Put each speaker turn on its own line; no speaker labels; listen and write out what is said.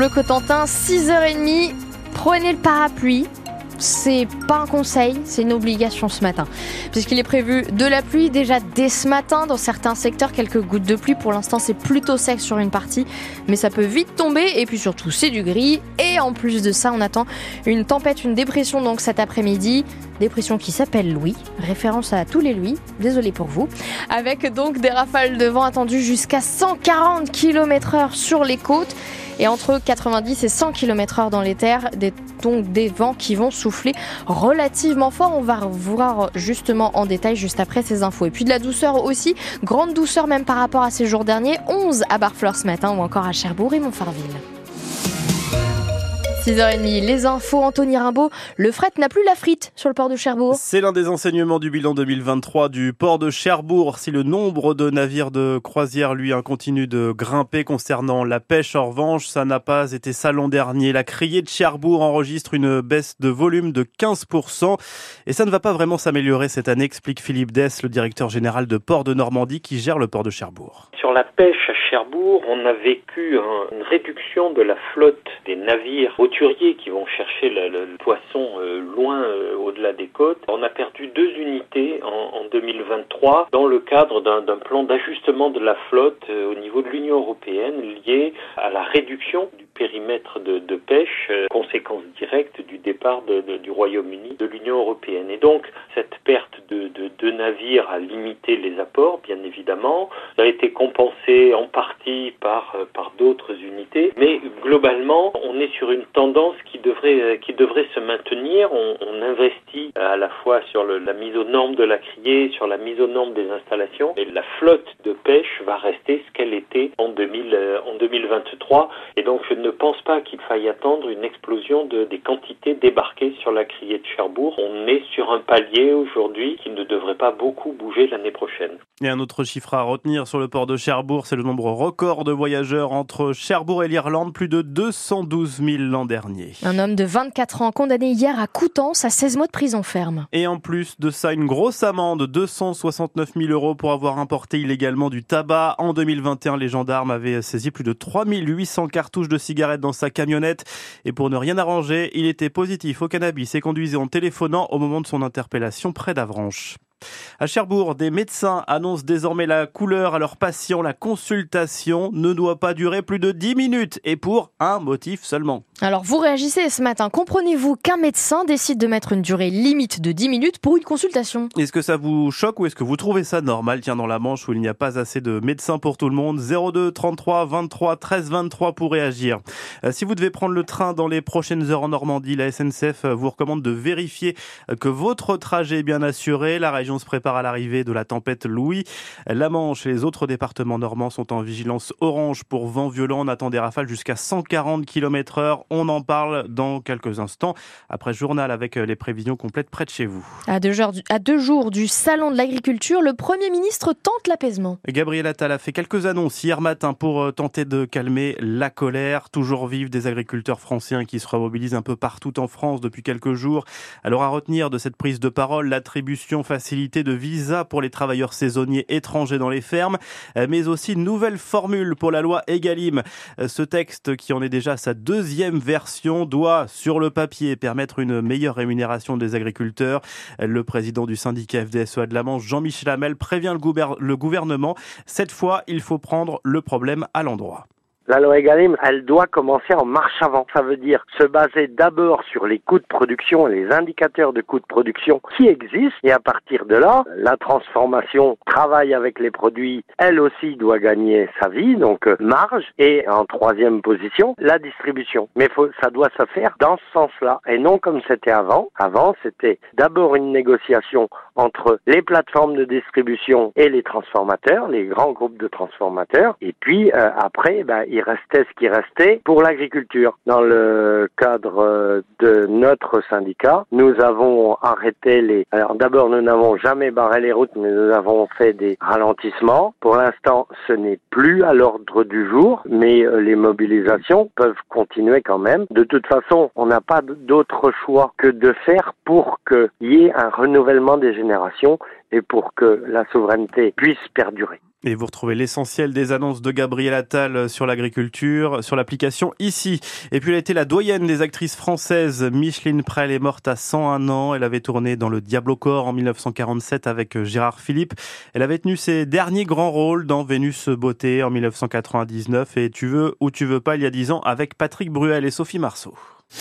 Bleu Cotentin, 6h30. Prenez le parapluie. C'est pas un conseil, c'est une obligation ce matin. Puisqu'il est prévu de la pluie déjà dès ce matin dans certains secteurs, quelques gouttes de pluie. Pour l'instant, c'est plutôt sec sur une partie, mais ça peut vite tomber. Et puis surtout, c'est du gris. Et en plus de ça, on attend une tempête, une dépression donc cet après-midi. Dépression qui s'appelle Louis, référence à tous les Louis, désolé pour vous. Avec donc des rafales de vent attendues jusqu'à 140 km heure sur les côtes et entre 90 et 100 km heure dans les terres, donc des vents qui vont souffler relativement fort. On va voir justement en détail juste après ces infos. Et puis de la douceur aussi, grande douceur même par rapport à ces jours derniers, 11 à Barfleur ce matin ou encore à Cherbourg et Montfarville. 6h30, les infos, Anthony Rimbaud. Le fret n'a plus la frite sur le port de Cherbourg.
C'est l'un des enseignements du bilan 2023 du port de Cherbourg. Si le nombre de navires de croisière, lui, continue de grimper concernant la pêche, en revanche, ça n'a pas été ça l'an dernier. La criée de Cherbourg enregistre une baisse de volume de 15%. Et ça ne va pas vraiment s'améliorer cette année, explique Philippe Dess, le directeur général de Port de Normandie qui gère le port de Cherbourg.
Sur la pêche à Cherbourg, on a vécu une réduction de la flotte des navires qui vont chercher le, le poisson euh, loin euh, au-delà des côtes. On a perdu deux unités en, en 2023 dans le cadre d'un plan d'ajustement de la flotte euh, au niveau de l'Union européenne lié à la réduction du périmètre de, pêche, conséquence directe du départ du Royaume-Uni de l'Union européenne. Et donc cette perte de, navires a limité les apports, bien évidemment. Ça a été compensé en partie par, par d'autres unités, mais globalement, on est sur une tendance qui devrait, euh, qui devrait se maintenir. On, investit à la fois sur la mise aux normes de la criée, sur la mise aux normes des installations, et la flotte de pêche va rester ce qu'elle était en, 2000, euh, en 2023. Et donc, pense pas qu'il faille attendre une explosion de, des quantités débarquées sur la criée de Cherbourg. On est sur un palier aujourd'hui qui ne devrait pas beaucoup bouger l'année prochaine.
Et un autre chiffre à retenir sur le port de Cherbourg, c'est le nombre record de voyageurs entre Cherbourg et l'Irlande, plus de 212 000 l'an dernier.
Un homme de 24 ans condamné hier à Coutances à 16 mois de prison ferme.
Et en plus de ça, une grosse amende, 269 000 euros pour avoir importé illégalement du tabac. En 2021, les gendarmes avaient saisi plus de 3800 cartouches de cigarettes dans sa camionnette. Et pour ne rien arranger, il était positif au cannabis et conduisait en téléphonant au moment de son interpellation près d'Avranches. À Cherbourg, des médecins annoncent désormais la couleur à leurs patients. La consultation ne doit pas durer plus de 10 minutes et pour un motif seulement.
Alors vous réagissez ce matin. Comprenez-vous qu'un médecin décide de mettre une durée limite de 10 minutes pour une consultation
Est-ce que ça vous choque ou est-ce que vous trouvez ça normal Tiens, dans la Manche où il n'y a pas assez de médecins pour tout le monde? 02 33 23 13 23 pour réagir. Euh, si vous devez prendre le train dans les prochaines heures en Normandie, la SNCF vous recommande de vérifier que votre trajet est bien assuré. La région se prépare à l'arrivée de la tempête Louis. La Manche et les autres départements normands sont en vigilance orange pour vent violent. On attend des rafales jusqu'à 140 km heure. On en parle dans quelques instants après journal avec les prévisions complètes près de chez vous.
À deux jours du, à deux jours du salon de l'agriculture, le Premier ministre tente l'apaisement.
Gabriel Attal a fait quelques annonces hier matin pour euh, tenter de calmer la colère toujours vive des agriculteurs français qui se remobilisent un peu partout en France depuis quelques jours. Alors à retenir de cette prise de parole, l'attribution facilitée de visa pour les travailleurs saisonniers étrangers dans les fermes, euh, mais aussi une nouvelle formule pour la loi Egalim. Euh, ce texte, qui en est déjà sa deuxième version, doit, sur le papier, permettre une meilleure rémunération des agriculteurs. Le président du syndicat FDSEA de la Manche, Jean-Michel Hamel, prévient le gouvernement. Cette fois, il faut prendre le problème à l'endroit.
La loi Egalim, elle doit commencer en marche avant. Ça veut dire se baser d'abord sur les coûts de production et les indicateurs de coûts de production qui existent. Et à partir de là, la transformation travaille avec les produits. Elle aussi doit gagner sa vie, donc euh, marge. Et en troisième position, la distribution. Mais ça doit se faire dans ce sens-là et non comme c'était avant. Avant, c'était d'abord une négociation entre les plateformes de distribution et les transformateurs, les grands groupes de transformateurs. Et puis euh, après, ben, il restait ce qui restait pour l'agriculture. Dans le cadre euh, de notre syndicat, nous avons arrêté les... Alors d'abord, nous n'avons jamais barré les routes, mais nous avons fait des ralentissements. Pour l'instant, ce n'est plus à l'ordre du jour, mais euh, les mobilisations peuvent continuer quand même. De toute façon, on n'a pas d'autre choix que de faire pour qu'il y ait un renouvellement des générations et pour que la souveraineté puisse perdurer.
Et vous retrouvez l'essentiel des annonces de Gabriel Attal sur l'agriculture, sur l'application ici. Et puis elle a été la doyenne des actrices françaises. Micheline Prel est morte à 101 ans. Elle avait tourné dans Le Diable au corps en 1947 avec Gérard Philippe. Elle avait tenu ses derniers grands rôles dans Vénus Beauté en 1999 et Tu veux ou tu veux pas il y a 10 ans avec Patrick Bruel et Sophie Marceau.